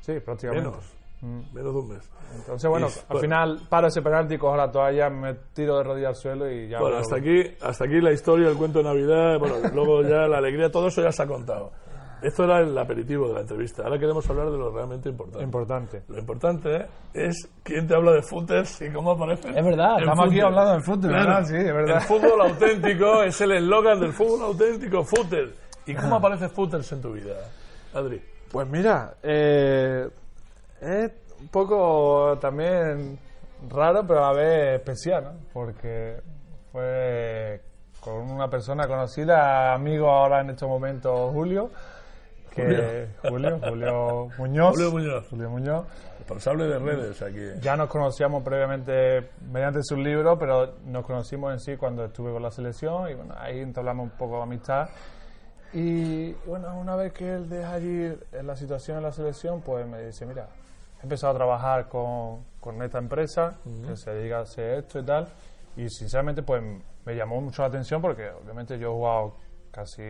sí, prácticamente. Menos. Mm. Menos de un mes. Entonces, bueno, Y, al bueno. final paro ese penalti, cojo la toalla, me tiro de rodillas al suelo y ya... Bueno, hasta aquí, hasta aquí la historia, el cuento de Navidad, bueno, [LAUGHS] luego ya la alegría, todo eso ya se ha contado. Esto era el aperitivo de la entrevista. Ahora queremos hablar de lo realmente importante. Importante. Lo importante es quién te habla de footers y cómo aparece. Es verdad, estamos aquí footer. hablando del fútbol, Claro. ¿verdad? Sí, es verdad. El fútbol auténtico es el eslogan del fútbol auténtico, footer. ¿Y cómo aparece footers en tu vida, Adri? Pues mira, eh, es un poco también raro, pero a la vez especial, ¿no? Porque fue con una persona conocida, amigo ahora en estos momentos, Julio, que Julio, Julio Muñoz. Julio Muñoz. Julio Muñoz. Responsable de redes aquí. Ya nos conocíamos previamente mediante sus libros, pero nos conocimos en sí cuando estuve con la selección y bueno, ahí entablamos un poco de amistad. Y bueno, una vez que él deja allí en la situación en la selección, pues me dice, mira, he empezado a trabajar con, con esta empresa que se dedica a hacer esto y tal. Y sinceramente, pues me llamó mucho la atención porque obviamente yo he jugado casi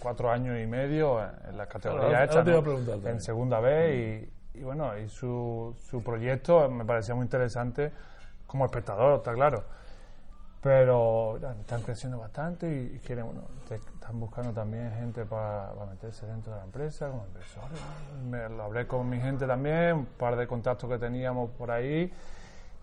cuatro años y medio en, en la categoría Ahora- hecha, ahora te iba a ¿no? en segunda B y, y bueno, y su, su proyecto me parecía muy interesante como espectador, está claro. Pero están creciendo bastante y, quieren, bueno, están buscando también gente para, para meterse dentro de la empresa, como. Me, lo hablé con mi gente también, un par de contactos que teníamos por ahí.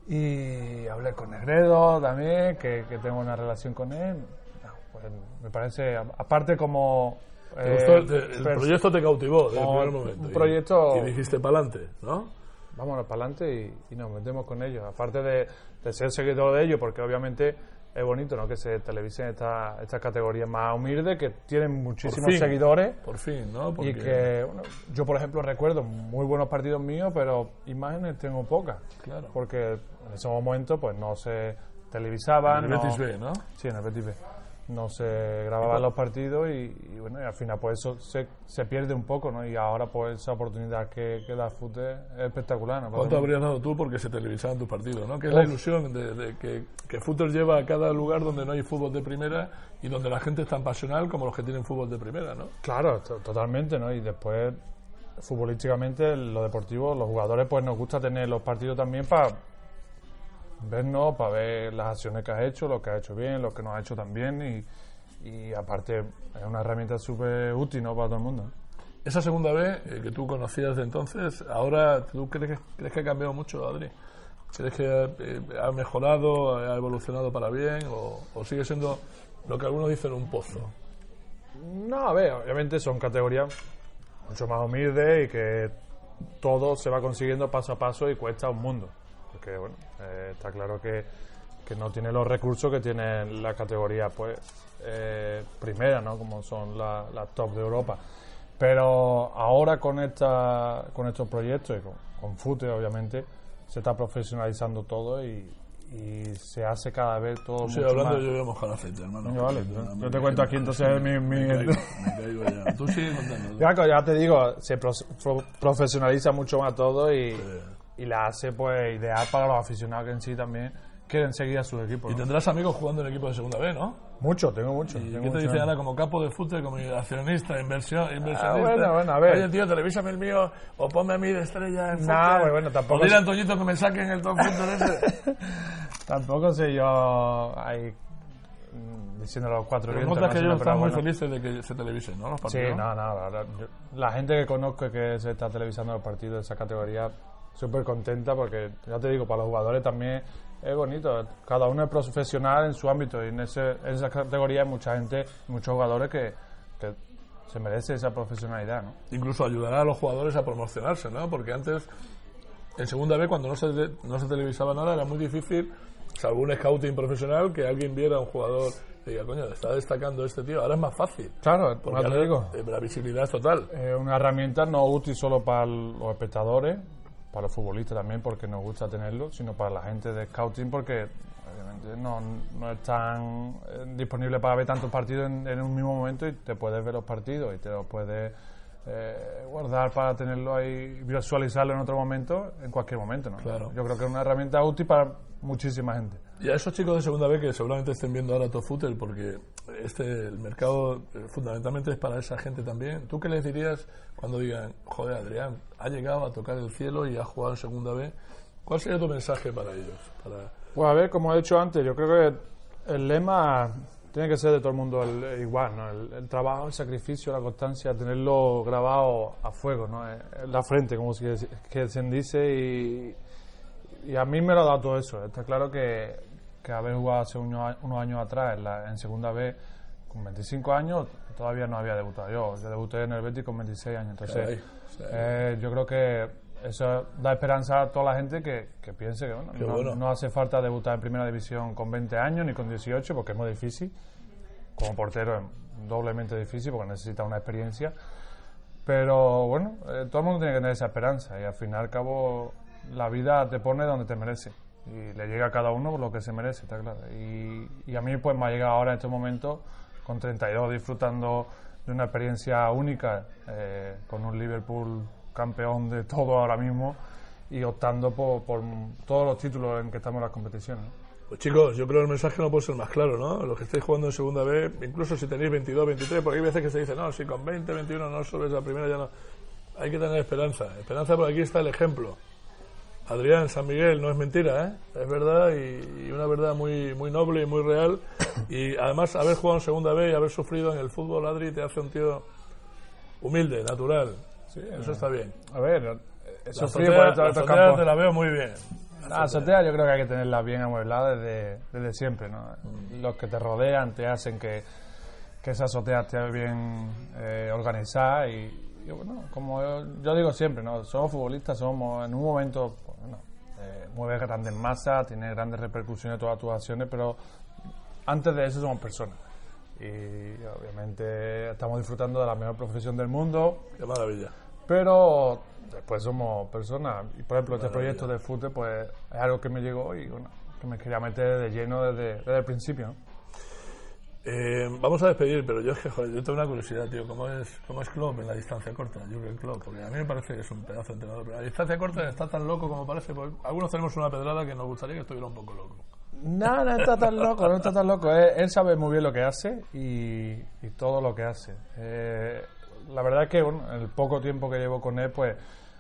Y hablé con Negredo también, que, que tengo una relación con él. No, pues me parece, aparte como... ¿Te eh, gustó? El proyecto te cautivó desde el primer un momento. Y- proyecto- Y, dijiste para adelante, ¿no? vámonos para adelante y, y nos metemos con ellos. Aparte de, de ser seguidor de ellos, porque obviamente es bonito ¿no? que se televisen estas estas categorías más humildes, que tienen muchísimos fin. seguidores. Por fin, ¿no? Porque Y que, bueno, yo por ejemplo recuerdo muy buenos partidos míos, pero imágenes tengo pocas. Claro. Porque en ese momento pues no se televisaban. En el no- ¿no? Sí, en el Betis B. No se grababan los partidos y, y bueno, y al final pues eso se, se pierde un poco, ¿no? Y ahora pues esa oportunidad que, que da fútbol es espectacular, ¿no? ¿Cuánto habrías dado tú porque se televisaban tus partidos, ¿no? Que es la ilusión de, de que, que fútbol lleva a cada lugar donde no hay fútbol de primera y donde la gente es tan pasional como los que tienen fútbol de primera, ¿no? Claro, to- totalmente, ¿no? Y después, futbolísticamente, lo deportivo, los jugadores, pues nos gusta tener los partidos también para vernos, para ver las acciones que has hecho, lo que has hecho bien, lo que no has hecho también y, y aparte es una herramienta súper útil, ¿no? Para todo el mundo. Esa segunda vez eh, que tú conocías de entonces, ahora tú crees que, crees que ha cambiado mucho, Adri? ¿Crees que eh, ha mejorado, ha evolucionado para bien o, o sigue siendo lo que algunos dicen un pozo? No, a ver, obviamente son categorías mucho más humildes y que todo se va consiguiendo paso a paso y cuesta un mundo. Porque bueno, eh, está claro que, que no tiene los recursos que tiene la categoría pues eh, primera, ¿no? Como son las la top de Europa. Pero ahora con esta con estos proyectos y con, con Fute, obviamente, se está profesionalizando todo y, y se hace cada vez todo Sigue mucho hablando, más. yo voy a mojar aceite, hermano. Vale, yo- te cuento aquí entonces mi- mi- Me caigo, me caigo ya. Tú sigue contando. [LAUGHS] Ya, que ya te digo, se pro- pro- profesionaliza mucho más todo y, y la hace pues ideal para los aficionados que en sí también quieren seguir a sus equipos. Y ¿no? tendrás amigos jugando en equipos de segunda B, ¿no? Mucho, tengo mucho. ¿Y tengo qué te dice Ana como capo de fútbol, como accionista, inversión, inversionista? bueno, bueno, a ver. Oye, tío, televísame el mío o ponme a mí de estrella en No, fútbol. pues bueno, tampoco O dile a Antoñito que me saquen el top fútbol ese. [LAUGHS] Tampoco sé yo mm, diciendo los cuatro Pero vientos. notas que ¿no? ellos están muy bueno. felices de que se televisen, ¿no? Los Sí, partidos. no, no, la, la gente que conozco que se está televisando los partidos de esa categoría, súper contenta porque, ya te digo, para los jugadores también es bonito. Cada uno es profesional en su ámbito y en, ese, en esa categoría hay mucha gente, muchos jugadores que, que se merece esa profesionalidad, ¿no? Incluso ayudará a los jugadores a promocionarse, ¿no? Porque antes, en segunda B, cuando no se, no se televisaba nada, era muy difícil, salvo un scouting profesional, que alguien viera a un jugador y diga, coño, está destacando este tío. Ahora es más fácil. Claro, Porque ahora, digo. eh, la visibilidad es total. Es una herramienta no útil solo para los espectadores, para los futbolistas también porque nos gusta tenerlo, sino para la gente de scouting porque obviamente no, no están eh, disponibles para ver tantos partidos en, en un mismo momento y te puedes ver los partidos y te los puedes eh, guardar para tenerlo ahí y visualizarlo en otro momento, en cualquier momento. ¿no? Claro. Yo creo que es una herramienta útil para muchísima gente. Y a esos chicos de segunda B que seguramente estén viendo ahora Top Footer, porque este, el mercado eh, fundamentalmente es para esa gente también. ¿Tú qué les dirías cuando digan, joder, Adrián, ha llegado a tocar el cielo y ha jugado en segunda B? ¿Cuál sería tu mensaje para ellos? Para... Pues a ver, como he dicho antes, yo creo que el lema tiene que ser de todo el mundo el- el igual, ¿no? El, el trabajo, el sacrificio, la constancia, tenerlo grabado a fuego, ¿no? En en la frente, como se, que se dice, y, y a mí me lo ha dado todo eso. Está claro que, que haber jugado hace unos, unos años atrás en, la, en segunda B con 25 años, todavía no había debutado yo. Yo debuté en el Betis con 26 años. Entonces, eh, yo creo que eso da esperanza a toda la gente que, que piense que bueno, no, bueno. no hace falta debutar en primera división con 20 años ni con 18 porque es muy difícil. Como portero es doblemente difícil porque necesita una experiencia. Pero bueno, eh, todo el mundo tiene que tener esa esperanza y al fin y al cabo la vida te pone donde te merece y le llega a cada uno por lo que se merece, está claro. Y, y a mí pues me ha llegado ahora en este momento con 32 disfrutando de una experiencia única eh, con un Liverpool campeón de todo ahora mismo y optando por, por todos los títulos en que estamos en las competiciones. Pues chicos, yo creo que el mensaje no puede ser más claro, ¿no? Los que estáis jugando en segunda B, incluso si tenéis 22, 23, porque hay veces que se dice, no, si con 20, 21 no subes la primera ya no. Hay que tener esperanza. Esperanza, porque aquí está el ejemplo. Adrián, San Miguel, no es mentira, ¿eh? Es verdad y, y una verdad muy, muy noble y muy real. Y además, haber jugado en segunda B y haber sufrido en el fútbol, Adri, te hace un tío humilde, natural. Sí, eso está bien. A ver, eh, eso frío por la estos campos. te la veo muy bien. La azotea yo creo que hay que tenerla bien amueblada desde, desde siempre. ¿no? Los que te rodean te hacen que, que esa azotea esté bien eh, organizada y, y bueno, como yo, yo digo siempre, ¿no? somos futbolistas, somos en un momento, pues, bueno, eh, mueves grandes masas, tienes grandes repercusiones todas tus acciones, pero antes de eso somos personas. Y obviamente estamos disfrutando de la mejor profesión del mundo, Qué maravilla. Pero después somos personas. Y por ejemplo, este proyecto de fútbol pues, es algo que me llegó y bueno, que me quería meter de lleno desde, desde el principio. ¿no? Eh, vamos a despedir, pero yo es que, joder, yo tengo una curiosidad, tío. ¿Cómo es, cómo es Klopp en la distancia corta? Jürgen Klopp, porque a mí me parece que es un pedazo de entrenador. Pero la distancia corta está tan loco como parece. porque algunos tenemos una pedrada que nos gustaría que estuviera un poco loco. No, no está tan loco, no está tan loco. Él, él sabe muy bien lo que hace y, y todo lo que hace. Eh, la verdad es que bueno, el poco tiempo que llevo con él, pues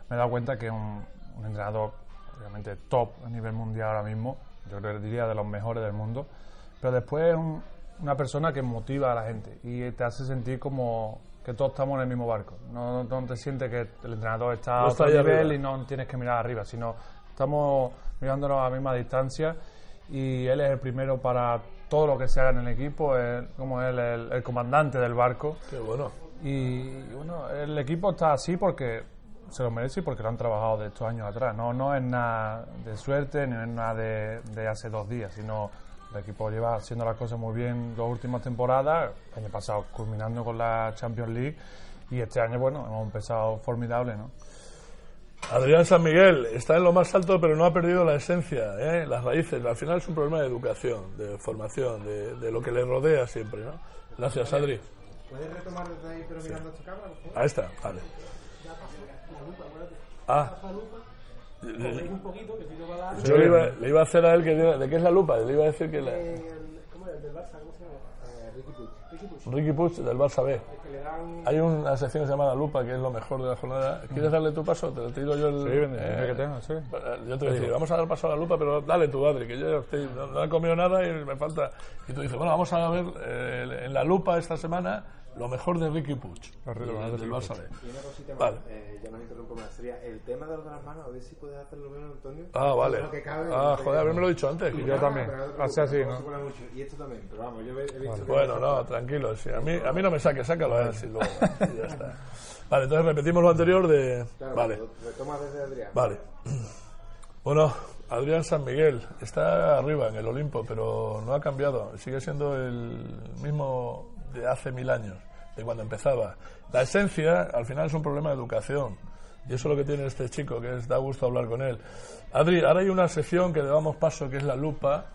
me he dado cuenta que es un, un entrenador, obviamente, top a nivel mundial ahora mismo. Yo creo que diría de los mejores del mundo. Pero después es un- una persona que motiva a la gente y te hace sentir como que todos estamos en el mismo barco. No, no te sientes que el entrenador está No a otro nivel arriba. y no tienes que mirar arriba, sino estamos mirándonos a la misma distancia y él es el primero para todo lo que se haga en el equipo, es como él el, el comandante del barco Qué bueno. Y bueno, el equipo está así porque se lo merece porque lo han trabajado de estos años atrás. No, no es nada de suerte ni es nada de, de hace dos días, sino el equipo lleva haciendo las cosas muy bien las últimas temporadas, el año pasado culminando con la Champions League y este año, bueno, hemos empezado formidable, ¿no? Adrián San Miguel está en lo más alto, pero no ha perdido la esencia, ¿eh? las raíces. Al final es un problema de educación, de formación, de, de lo que le rodea siempre. ¿no? Gracias, Adri. ¿Puedes retomar desde ahí pero mirando esta cámara? por favor? Ahí está, vale. Ah. un poquito, que si no va a dar. Yo le iba, le iba a hacer a él que diga- de qué es la lupa. Le iba a decir que la, ¿Cómo es? ¿Del Barça? ¿Cómo se llama? Eh, Ricky Puig. Ricky Puig del Barça B. Hay una sección que se llama La Lupa, que es lo mejor de la jornada. ¿Quieres darle tu paso? Te lo digo yo el... Sí, eh, que tengo, sí. Yo te voy a decir, vamos a dar paso a la lupa, pero dale tú, Adri, que yo estoy- no, no he comido nada y me falta. Y tú dices, bueno, vamos a ver eh, en la lupa esta semana lo mejor de Ricky más, Vale. eh, ya no interrumpo más. Sería el tema de lo de las manos, a ver si puedes hacerlo bien, Antonio. Ah, vale. Lo que cabe, Ah, joder, haberme lo dicho antes. Y Yo también. así, mucho. Y esto también, pero vamos, yo he, visto que... Bueno, no, tranquilo. sí. A, mí, a mí no me saque, sácalo a él. luego. Y ya está. Vale, entonces repetimos lo anterior de... Claro, Vale. desde Adrián. Vale. [CLEARS THROAT] Bueno, Adrián San Miguel está arriba en el Olimpo, pero no ha cambiado. Sigue siendo el mismo de hace mil años, de cuando empezaba. La esencia, al final, es un problema de educación. Y eso es lo que tiene este chico, que es, da gusto hablar con él. Adri, ahora hay una sección que le damos paso, que es la lupa,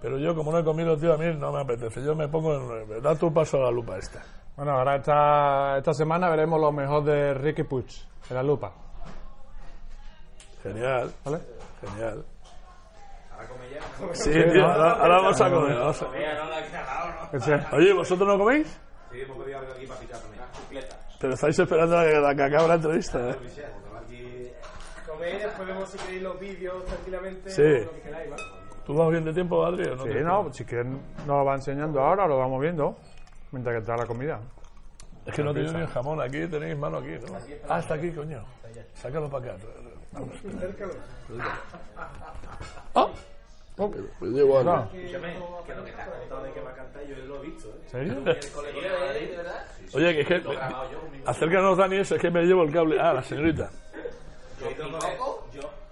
pero yo, como no he comido, tío, a mí no me apetece. Yo me pongo en... Da tu paso a la lupa esta. Bueno, ahora esta, esta semana veremos lo mejor de Ricky Puig, de la lupa. Genial, ¿Vale? genial. Sí, [LAUGHS] tío, ahora, ahora vamos a comer. vamos a- Oye, ¿vosotros no coméis? Pero estáis esperando a que, a que acabe la entrevista, ¿eh? Coméis, después vemos si queréis los vídeos tranquilamente. Sí. o Lo que queráis, ¿vale? ¿Tú vas bien de tiempo, Adri? o no Sí, te- no, si quieren nos lo va enseñando ahora, lo vamos viendo, mientras que está la comida. Es que no tenéis ni el jamón aquí, tenéis mano aquí, ¿no? Ah, está aquí, coño. Sácalo para acá. Vamos. ¡Ah! Oh, me llevo. No, Que lo que te has contado de que va a cantar, yo lo he visto, ¿eh? Oye, que es que... Acércanos, Dani, es que me llevo el cable. Ah, la señorita.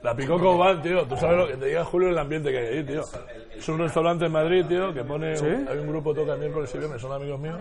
La Picoco Van, tío. Tú sabes lo que te diga Julio el ambiente que hay ahí, tío. Es un restaurante en Madrid, tío, que pone... Hay un grupo que toca miércoles y viernes, son amigos míos.